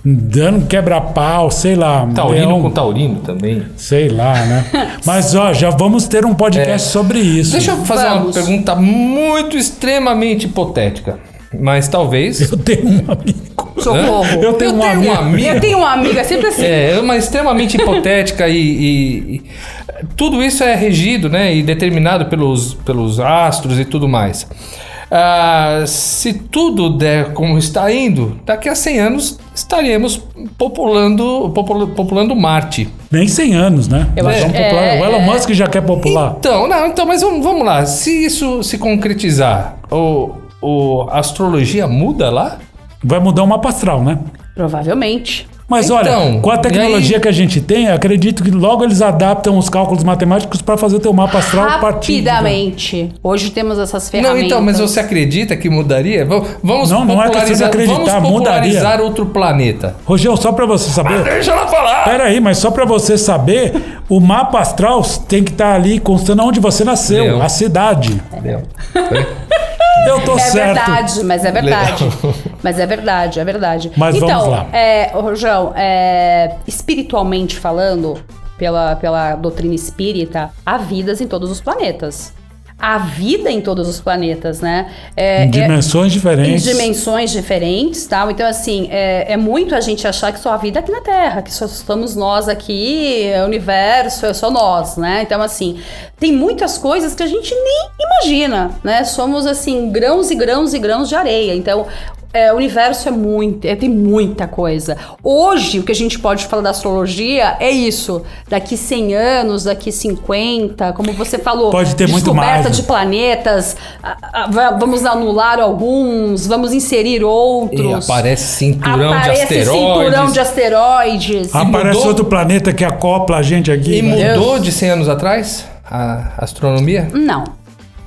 Dando quebra-pau, sei lá. Taurino leão, com taurino também. Sei lá, né? Mas, ó, já vamos ter um podcast sobre isso. É. Deixa eu fazer uma Vamos. pergunta muito extremamente hipotética. Mas talvez. Eu tenho um amigo. Socorro. Eu tenho um amigo. Eu tenho uma amiga, sempre assim. É, é uma extremamente hipotética e, e- e tudo isso é regido, né, e determinado pelos, pelos astros e tudo mais. Ah, se tudo der como está indo, daqui a 100 anos estaremos populando, popula- populando Marte. Nem 100 anos, né? Eu Nós acho- vamos popular. é, o Elon é. Musk já quer popular. Então, não, então, mas vamos, vamos lá. Se isso se concretizar, o, o, a astrologia muda lá? Vai mudar o mapa astral, né? Provavelmente. Mas Então, olha, com a tecnologia aí- que a gente tem, acredito que logo eles adaptam os cálculos matemáticos para fazer o teu mapa astral. Rapidamente. Hoje temos essas Não, ferramentas. então, mas você acredita que mudaria? Va- Vamos Não, não é popularizar, acreditar, vamos popularizar mudaria. outro planeta. Rogério, só para você saber. Deixa ela falar! Pera aí, mas só para você saber, o mapa astral tem que estar ali constando onde você nasceu, Leão. a cidade. Entendeu? Eu tô É certo. verdade, mas é verdade. mas é verdade, é verdade. Mas então, vamos lá. É, ô, Rojão, é, espiritualmente falando, pela, pela doutrina espírita, há vidas em todos os planetas. Há vida em todos os planetas, né? É, Em é- dimensões em diferentes. dimensões diferentes, tal. Então, assim, é, é muito a gente achar que só há vida aqui na Terra, que só estamos nós aqui, é o universo, é só nós, né? Então, assim, tem muitas coisas que a gente nem imagina, né? Somos, assim, grãos e grãos e grãos de areia. Então, é, o universo é muito, é, tem muita coisa. Hoje, o que a gente pode falar da astrologia é isso. Daqui 100 anos, daqui 50, como você falou, Pode ter muito descoberta mais, né? de planetas, a- a- va- vamos anular alguns, vamos inserir E outros. aparece cinturão Aparece de asteroides. cinturão de asteroides. Aparece mudou- outro planeta que acopla a gente aqui. E né? mudou de 100 anos atrás a astronomia? Não.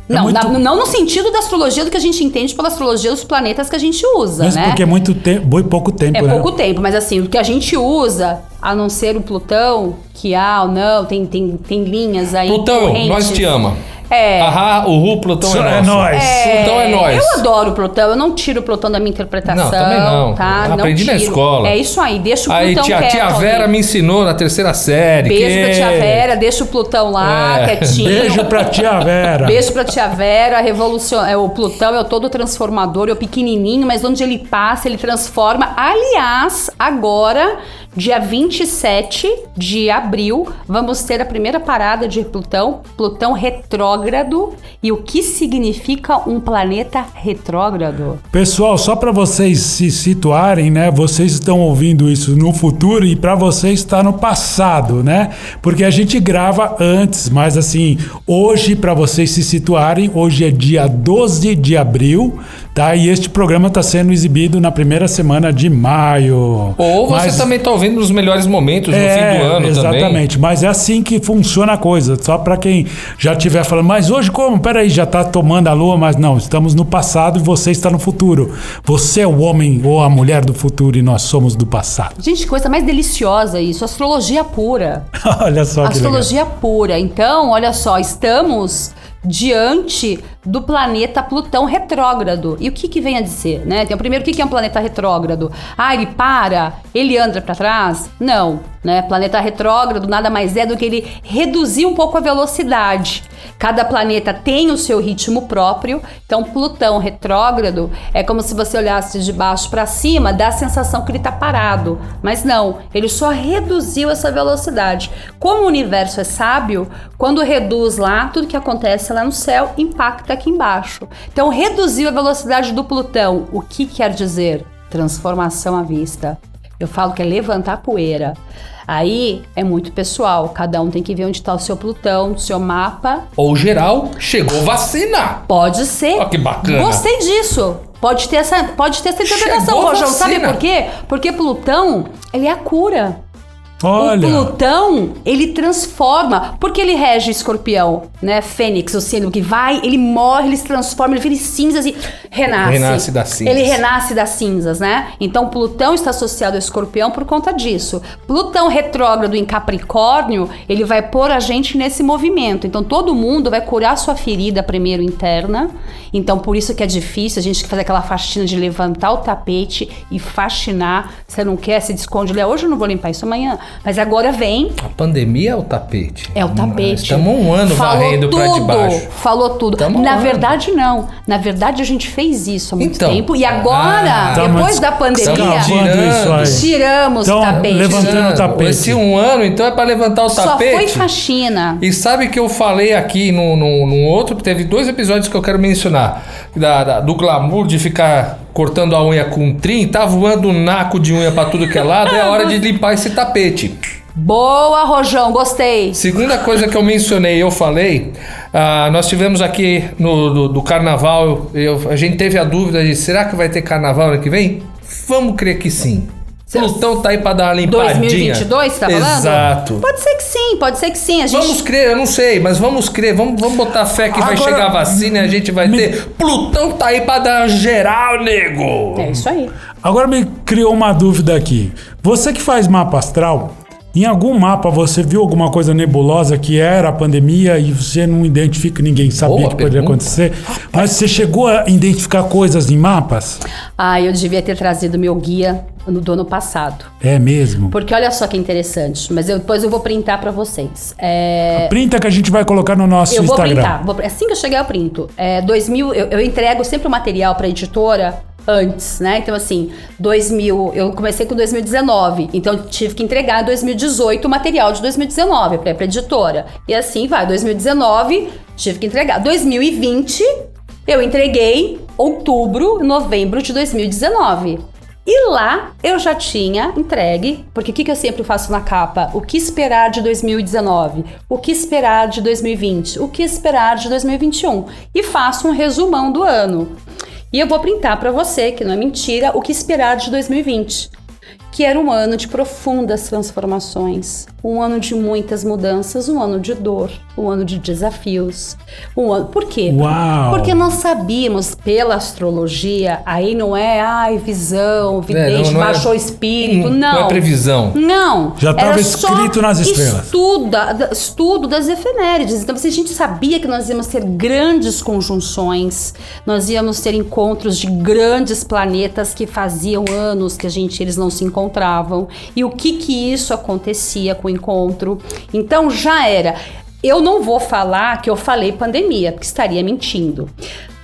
É Não, muito- na- não no sentido da astrologia do que a gente entende pela astrologia dos planetas que a gente usa, Mas né? porque é muito tempo, muito pouco tempo, É né? pouco tempo, mas assim, o que a gente usa, a não ser o Plutão, que há ou não, tem, tem, tem linhas aí. Plutão, correntes. nós te ama. É. Ahá, o Ru, Plutão é é nosso. nós. Plutão é nós. Eu adoro o Plutão, eu não tiro o Plutão da minha interpretação. Não, também não. Tá? Eu aprendi na escola. É isso aí, deixa o Aí Plutão tia, quieto. tia Vera ali. me ensinou na terceira série. Beijo que... pra tia Vera, deixa o Plutão lá, É. quietinho. Beijo pra tia Vera. Beijo pra tia Vera, a revolucion... é, o Plutão é o todo transformador, é o pequenininho, mas onde ele passa, ele transforma. Aliás, agora, dia 27 de abril, vamos ter a primeira parada de Plutão, Plutão retrógrado. E o que significa um planeta retrógrado? Pessoal, só para vocês se situarem, né? Vocês estão ouvindo isso no futuro e para vocês está no passado, né? Porque a gente grava antes, mas assim, hoje para vocês se situarem, hoje é dia 12 de abril, tá? E este programa está sendo exibido na primeira semana de maio. Ou você Mas- também tá ouvindo nos melhores momentos, no fim do ano também. É, exatamente. Mas é assim que funciona a coisa. Só para quem já estiver falando, mas hoje como? Peraí, já tá tomando a lua, mas não, estamos no passado e você está no futuro. Você é o homem ou a mulher do futuro e nós somos do passado. Gente, que coisa mais deliciosa isso, astrologia pura. Olha só que legal. Astrologia pura. Então, olha só, estamos diante do planeta Plutão retrógrado. E o que, que vem a dizer, né? Então, primeiro, o que, que é um planeta retrógrado? Ah, ele para? Ele anda para trás? Não, né? Planeta retrógrado nada mais é do que ele reduzir um pouco a velocidade. Cada planeta tem o seu ritmo próprio. Então, Plutão retrógrado é como se você olhasse de baixo para cima, dá a sensação que ele está parado. Mas não, ele só reduziu essa velocidade. Como o universo é sábio, quando reduz lá, tudo que acontece lá no céu impacta aqui embaixo. Então, reduziu a velocidade do Plutão. O que quer dizer? Transformação à vista. Eu falo que é levantar poeira. Aí é muito pessoal, cada um tem que ver onde está o seu Plutão, o seu mapa. Ou geral, chegou vacina. Pode ser. Ó, que bacana. Gostei disso. Pode ter essa, pode ter essa interpretação, Rojão. Sabe por quê? Porque Plutão, ele é a cura. Olha. O Plutão, ele transforma, porque ele rege escorpião, né? Fênix, o signo que vai, ele morre, ele se transforma, ele vira cinzas e renasce. Renasce das cinzas. Ele renasce das cinzas, né? Então Plutão está associado ao escorpião por conta disso. Plutão retrógrado em Capricórnio, ele vai pôr a gente nesse movimento. Então todo mundo vai curar sua ferida primeiro interna. Então por isso que é difícil a gente fazer aquela faxina de levantar o tapete e faxinar. Você não quer, se esconde. Olha, hoje eu não vou limpar isso amanhã. Mas agora vem A pandemia é o tapete. é o tapete. Estamos um ano Falou varrendo pra tudo, debaixo. Falou tudo. Tamo Na um ano. verdade, não. Na verdade, a gente fez isso há muito Então. tempo. E agora, Ah, depois da pandemia, tiramos Então, o tapete. levantando o tapete. Esse um ano, então é pra levantar o Só tapete. foi faxina. E sabe que eu falei aqui no, no, num outro, teve dois episódios que eu quero mencionar. Da, da- do glamour de ficar cortando a unha com trim, tá voando um naco de unha pra tudo que é lado, é a hora de limpar esse tapete. Boa, Rojão, gostei. Segunda coisa que eu mencionei, eu falei, ah, nós tivemos aqui no do, do carnaval, eu- a gente teve a dúvida de será que vai ter carnaval ano que vem? Vamos crer que sim. Plutão tá aí pra dar uma limpadinha. 2022, você tá falando? Exato. Pode ser que sim, pode ser que sim. A gente... Vamos crer, eu não sei, mas vamos crer, vamos, vamos botar fé que vai Agora, chegar a vacina e a gente vai me- ter. Plutão tá aí pra dar geral, nego! É isso aí. Agora me criou uma dúvida aqui. Você que faz mapa astral, em algum mapa você viu alguma coisa nebulosa que era a pandemia e você não identifica, ninguém sabia Boa que poderia pergunta. acontecer? Mas você chegou a identificar coisas em mapas? Ah, eu devia ter trazido meu guia no do ano passado. É mesmo? Porque olha só que interessante, mas eu- depois eu vou printar pra vocês. É, Printa que a gente vai colocar no nosso eu vou Instagram. printar. vou- assim que eu chegar, eu printo. É, 2000, eu, eu entrego sempre o material pra editora antes, né? Então, assim, 2000, eu comecei com 2019, então eu tive que entregar em 2018 o material de 2019 pra, pra editora. E assim vai, 2019, tive que entregar. 2020, eu entreguei outubro, novembro de 2019. E lá eu já tinha entregue, porque o que, que eu sempre faço na capa? O que esperar de 2019? O que esperar de 2020? O que esperar de 2021? E faço um resumão do ano. E eu vou printar para você, que não é mentira, o que esperar de 2020. Que era um ano de profundas transformações, um ano de muitas mudanças, um ano de dor, um ano de desafios. Um ano... Por quê? Uau! Porque nós sabíamos pela astrologia, aí não é, ai, visão, vidente, não é- baixou o espírito, Hum, não. não é previsão. Não. Já tava Era só escrito nas estrelas. Estuda, estudo das efemérides. Então, se a gente sabia que nós íamos ter grandes conjunções, nós íamos ter encontros de grandes planetas que faziam anos que a gente eles não se encontravam e o que que isso acontecia com o encontro. Então já era. Eu não vou falar que eu falei pandemia, porque estaria mentindo.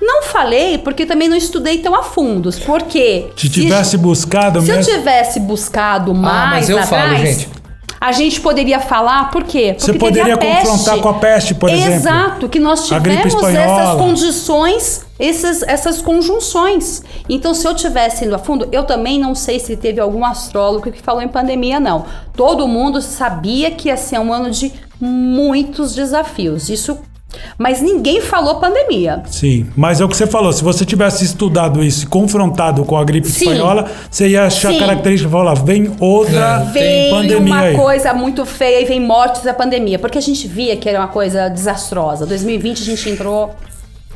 Não falei porque também não estudei tão a fundo. Porque Se tivesse buscado se eu mesmo. tivesse buscado mais Ah, mas eu atrás, falo, gente. a gente poderia falar por quê? Porque Você poderia confrontar com a peste, por exemplo. Exato, que nós tivemos essas condições, essas, essas conjunções. Então, se eu tivesse indo a fundo, eu também não sei se teve algum astrólogo que falou em pandemia, não. Todo mundo sabia que ia ser um ano de muitos desafios. Isso. Mas ninguém falou pandemia. Sim, mas é o que você falou. Se você tivesse estudado isso e confrontado com a gripe Sim. espanhola, você ia achar Sim. característica e falar: vem outra É, Vem pandemia uma aí. coisa muito feia e vem mortes da pandemia. Porque a gente via que era uma coisa desastrosa. 2020 a gente entrou.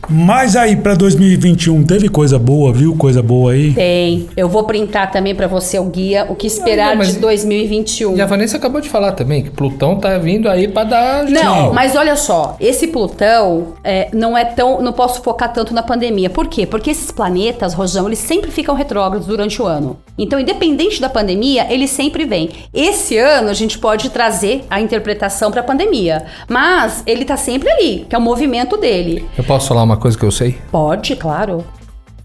Mas aí, pra 2021, teve coisa boa, viu? Coisa boa aí. Tem. Eu vou printar também pra você o guia, o que esperar Não, mas- de 2021. E a Vanessa acabou de falar também que Plutão tá vindo aí pra dar Não, geral. mas olha só, esse Plutão é, não é tão. Não posso focar tanto na pandemia. Por quê? Porque esses planetas, Rojão, eles sempre ficam retrógrados durante o ano. Então, independente da pandemia, eles sempre vêm. Esse ano a gente pode trazer a interpretação pra pandemia. Mas ele tá sempre ali, que é o movimento dele. Eu posso falar uma coisa que eu sei? Pode, claro.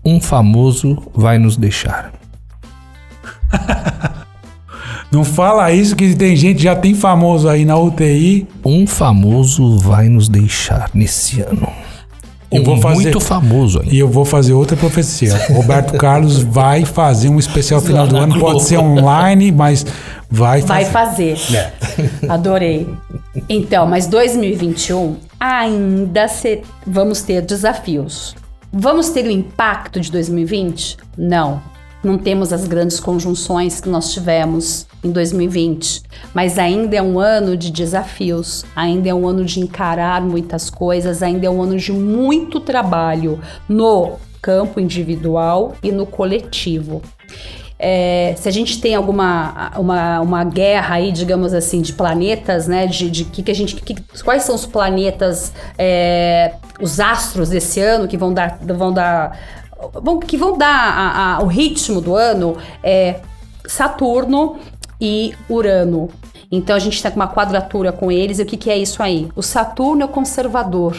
Um famoso vai nos deixar. Não fala isso que tem gente já tem famoso aí na UTI. Um famoso vai nos deixar nesse ano. Eu um vou fazer- muito famoso ainda. E eu vou fazer outra profecia. Roberto Carlos vai fazer um especial final do ano. Pode Globo. ser online, mas vai Vai fazer. fazer. É. Adorei. Então, mas 2021 ainda se- vamos ter desafios. Vamos ter o impacto de 2020? Não. Não temos as grandes conjunções que nós tivemos em 2020, mas ainda é um ano de desafios, ainda é um ano de encarar muitas coisas, ainda é um ano de muito trabalho no campo individual e no coletivo. É, se a gente tem alguma uma, uma guerra aí, digamos assim, de planetas, né? De, de que, que a gente. que- quais são os planetas, é, os astros desse ano que vão dar. Vão dar vão- que vão dar a- a- o ritmo do ano é Saturno e Urano. Então a gente está com uma quadratura com eles. E o que, que é isso aí? O Saturno é o conservador,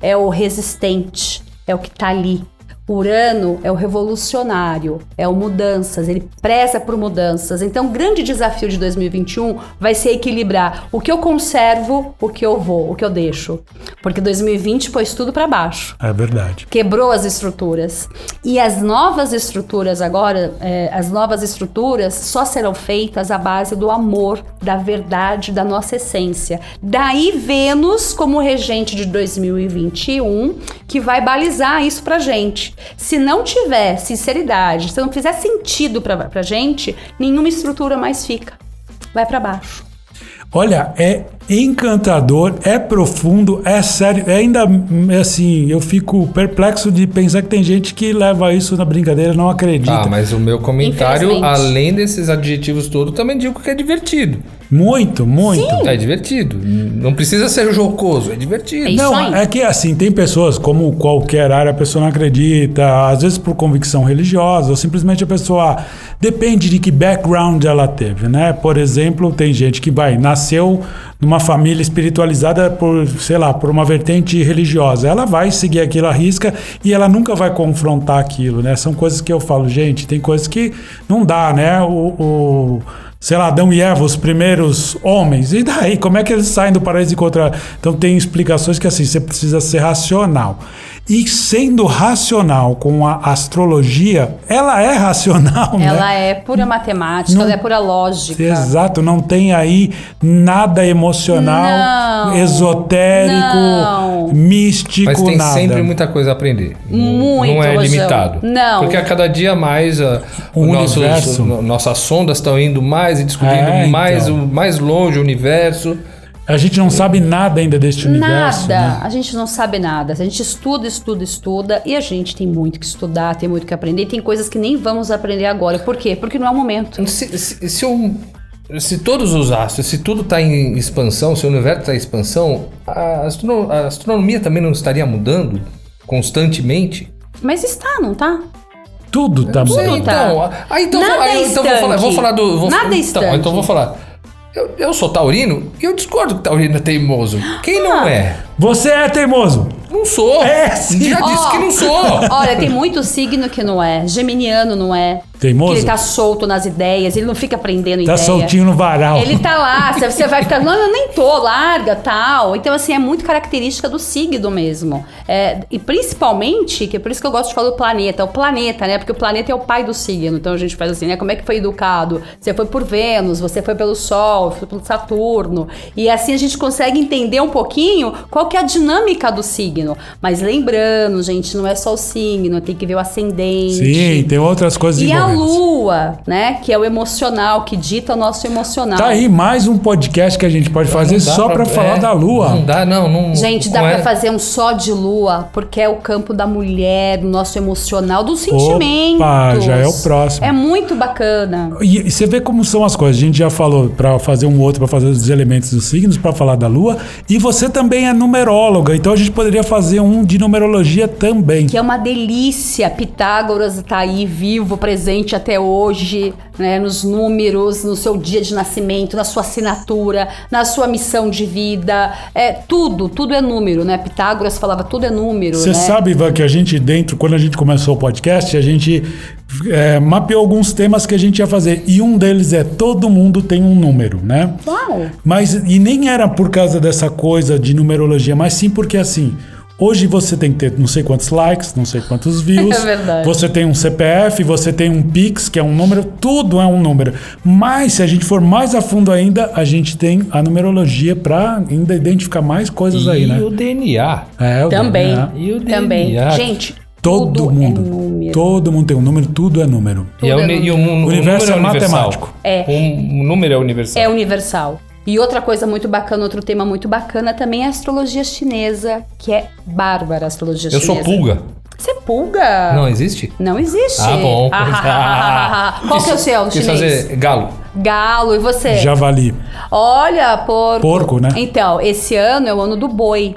é o resistente, é o que tá ali. Urano é o revolucionário, é o mudanças, ele preza por mudanças. Então, o grande desafio de 2021 vai ser equilibrar o que eu conservo, o que eu vou, o que eu deixo. Porque 2020 pôs tudo para baixo É verdade. quebrou as estruturas. E as novas estruturas agora, é, as novas estruturas só serão feitas à base do amor, da verdade, da nossa essência. Daí Vênus como regente de 2021, que vai balizar isso pra gente. Se não tiver sinceridade, se não fizer sentido pra, pra gente, nenhuma estrutura mais fica. Vai pra baixo. Olha, é encantador, é profundo, é sério. É ainda assim, eu fico perplexo de pensar que tem gente que leva isso na brincadeira, não acredita. Ah, mas o meu comentário, além desses adjetivos todos, também digo que é divertido. Muito, muito. É divertido. Não precisa ser jocoso, é divertido. É isso Não, aí. é que assim, tem pessoas, como qualquer área, a pessoa não acredita, às vezes por convicção religiosa, ou simplesmente a pessoa depende de que background ela teve, né? Por exemplo, tem gente que vai, nasceu numa família espiritualizada por, sei lá, por uma vertente religiosa. Ela vai seguir aquilo à risca e ela nunca vai confrontar aquilo, né? São coisas que eu falo, gente, tem coisas que não dá, né? O. o sei lá, Adão e Eva, os primeiros homens. E daí, como é que eles saem do paraíso e encontram? Então tem explicações que assim, você precisa ser racional. E sendo racional com a astrologia, ela é racional, né? Ela é pura matemática, Não- ela é pura lógica. Exato, não tem aí nada emocional, Não. esotérico, Não. Místico, Mas tem nada. sempre muita coisa a aprender. Não- Muito, Não é Rojão. limitado. Não. Porque a cada dia mais ah, O o nossos- universo. no- nossas sondas estão indo mais e descobrindo É, mais, então. o, mais longe o universo. A gente não sabe nada ainda deste universo. Nada, né? a gente não sabe nada. A gente estuda, estuda, estuda e a gente tem muito que estudar, tem muito que aprender. E tem coisas que nem vamos aprender agora. Por quê? Porque não é o momento. Se, se, se eu- se todos os astros, se tudo está em expansão, se o universo está em expansão, a, astrono- a astronomia também não estaria mudando constantemente? Mas está, não tá? Tudo tá Sim, bom. tá. então, ah, então, Nada vou, aí, é então vou falar, vou falar do. Vou, Nada então, instante. então vou falar. Eu, eu sou taurino e eu discordo que taurino é teimoso. Quem não Ah. é? Você é teimoso. Não sou. É, sim. Já disse Ó. que não sou. Olha, tem muito signo que não é. Geminiano não é. Teimoso? Que ele tá solto nas ideias, ele não fica aprendendo Tá ideia. soltinho no varal. Ele tá lá, você- você vai ficar, não, eu nem tô, larga, tal. Então, assim, é muito característica do signo mesmo. É, e principalmente, que é por isso que eu gosto de falar do planeta, o planeta, né? Porque o planeta é o pai do signo. Então a gente faz assim, né? Como é que foi educado? Você foi por Vênus, você foi pelo Sol, foi pelo Saturno. E assim a gente consegue entender um pouquinho qual que é a dinâmica do signo. Mas lembrando, gente, não é só o signo, tem que ver o ascendente. Sim, tem outras coisas E a lua, né? Que é o emocional, que dita o nosso emocional. Tá aí mais um podcast que a gente pode fazer só pra, falar é, da lua. Não dá, não. não Gente, dá é- fazer um só de lua, porque é o campo da mulher, do nosso emocional, dos sentimentos. Opa, já é o próximo. É muito bacana. E, e você vê como são as coisas. A gente já falou pra fazer um outro, pra fazer os elementos dos signos, pra falar da lua. E você também é numeróloga, então a gente poderia fazer um de numerologia também. Que é uma delícia. Pitágoras tá aí vivo, presente até hoje, né? Nos números, no seu dia de nascimento, na sua assinatura, na sua missão de vida. É tudo, tudo é número, né? Pitágoras falava tudo é número, Você né? sabe, Ivan, que a gente dentro, quando a gente começou o podcast, a gente é, mapeou alguns temas que a gente ia fazer. E um deles é todo mundo tem um número, né? Uau! Mas, e nem era por causa dessa coisa de numerologia, mas sim porque assim. Hoje você tem que ter não sei quantos likes, não sei quantos views. É verdade. Você tem um CPF, você tem um Pix, que é um número, tudo é um número. Mas se a gente for mais a fundo ainda, a gente tem a numerologia para ainda identificar mais coisas E aí, né? o DNA. É, o Também. DNA. E o Também. DNA. Gente, Todo tudo mundo. é número. Todo mundo tem um número, tudo é número. E, é Tudo é uni- e o, número. o O universo número é universal. matemático. É. Um, o número é universal. É universal. E outra coisa muito bacana, outro tema muito bacana também é a astrologia chinesa, que é bárbara a astrologia Eu chinesa. sou pulga. Você é pulga? Não existe? Não existe. Ah, bom. Qual que é o seu chinês? fazer galo. Galo. E você? Javali. Olha, porco. Porco, né? Então, esse ano é o ano do boi.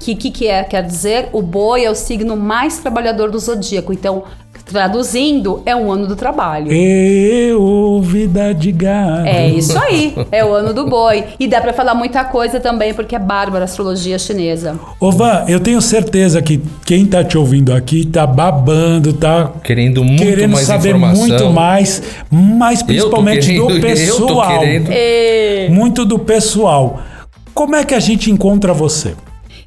Que que, que é? Quer dizer, o boi é o signo mais trabalhador do zodíaco. Então, traduzindo, é um ano do trabalho. Eu, vida de gado. É isso aí, é o ano do boi. E dá pra falar muita coisa também, porque é bárbara a astrologia chinesa. Ô Van, eu tenho certeza que quem tá te ouvindo aqui tá babando, tá Querendo muito querendo mais saber informação. muito mais, mas principalmente eu tô do querendo, pessoal. Eu tô querendo. Muito do pessoal. Como é que a gente encontra você?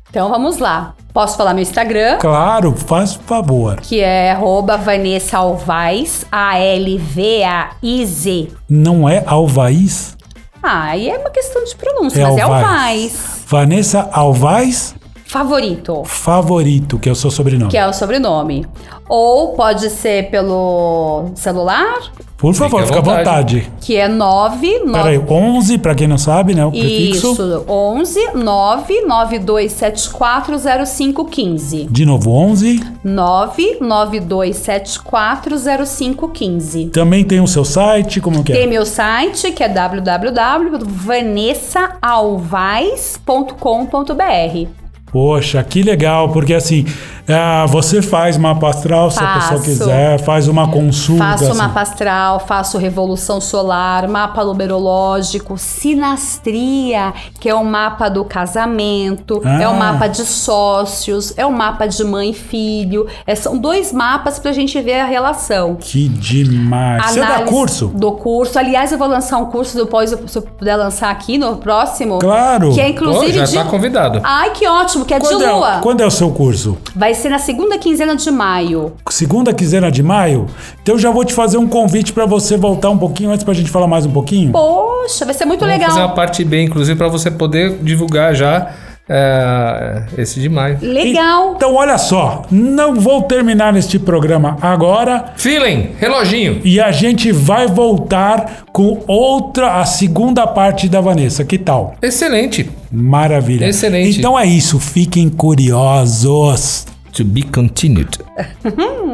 Então vamos lá. Posso falar meu Instagram? Claro, faz favor. Que é arroba Vanessa Alvaz, A-L-V-A-I-Z. Não é Alvaiz? Ah, aí é uma questão de pronúncia, É mas é. Alvaz. Vanessa Alvaz? Favorito. Favorito, que é o seu sobrenome. Que é o sobrenome. Ou pode ser pelo celular, Por favor, fica à vontade. vontade. que é 9... Peraí, 11, pra quem não sabe, né? O prefixo. Isso, 11 992740515. De novo, 11. 992740515. Também tem o seu site, como que é? Tem meu site que é www.vanessaalvais.com.br. Poxa, que legal, porque assim, ah, você faz mapa astral se a pessoa Faço. quiser, faz uma consulta. Faço assim. mapa astral, faço revolução solar, mapa numerológico, sinastria, que é o mapa do casamento, Ah. é o mapa de sócios, é o mapa de mãe e filho. É, são dois mapas pra gente ver a relação. Que demais. Você dá Análise curso? Do curso. Aliás, eu vou lançar um curso depois, se eu puder lançar aqui no próximo. Claro. Que é Pô, inclusive já de. tá convidado. Ai, que ótimo, que é Quando de é, lua. quando é o seu curso? Vai ser na segunda quinzena de maio. Segunda quinzena de maio? Então eu já vou te fazer um convite pra você voltar um pouquinho antes pra gente falar mais um pouquinho. Poxa, vai ser muito Vamos legal. fazer uma parte B, inclusive, pra você poder divulgar já é, esse de maio. Legal. Então olha só, não vou terminar este programa agora. Feeling, reloginho. E a gente vai voltar com outra, a segunda parte da Vanessa. Que tal? Excelente. Maravilha. Excelente. Então é isso, fiquem curiosos. To be continued.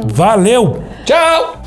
Valeu! Tchau!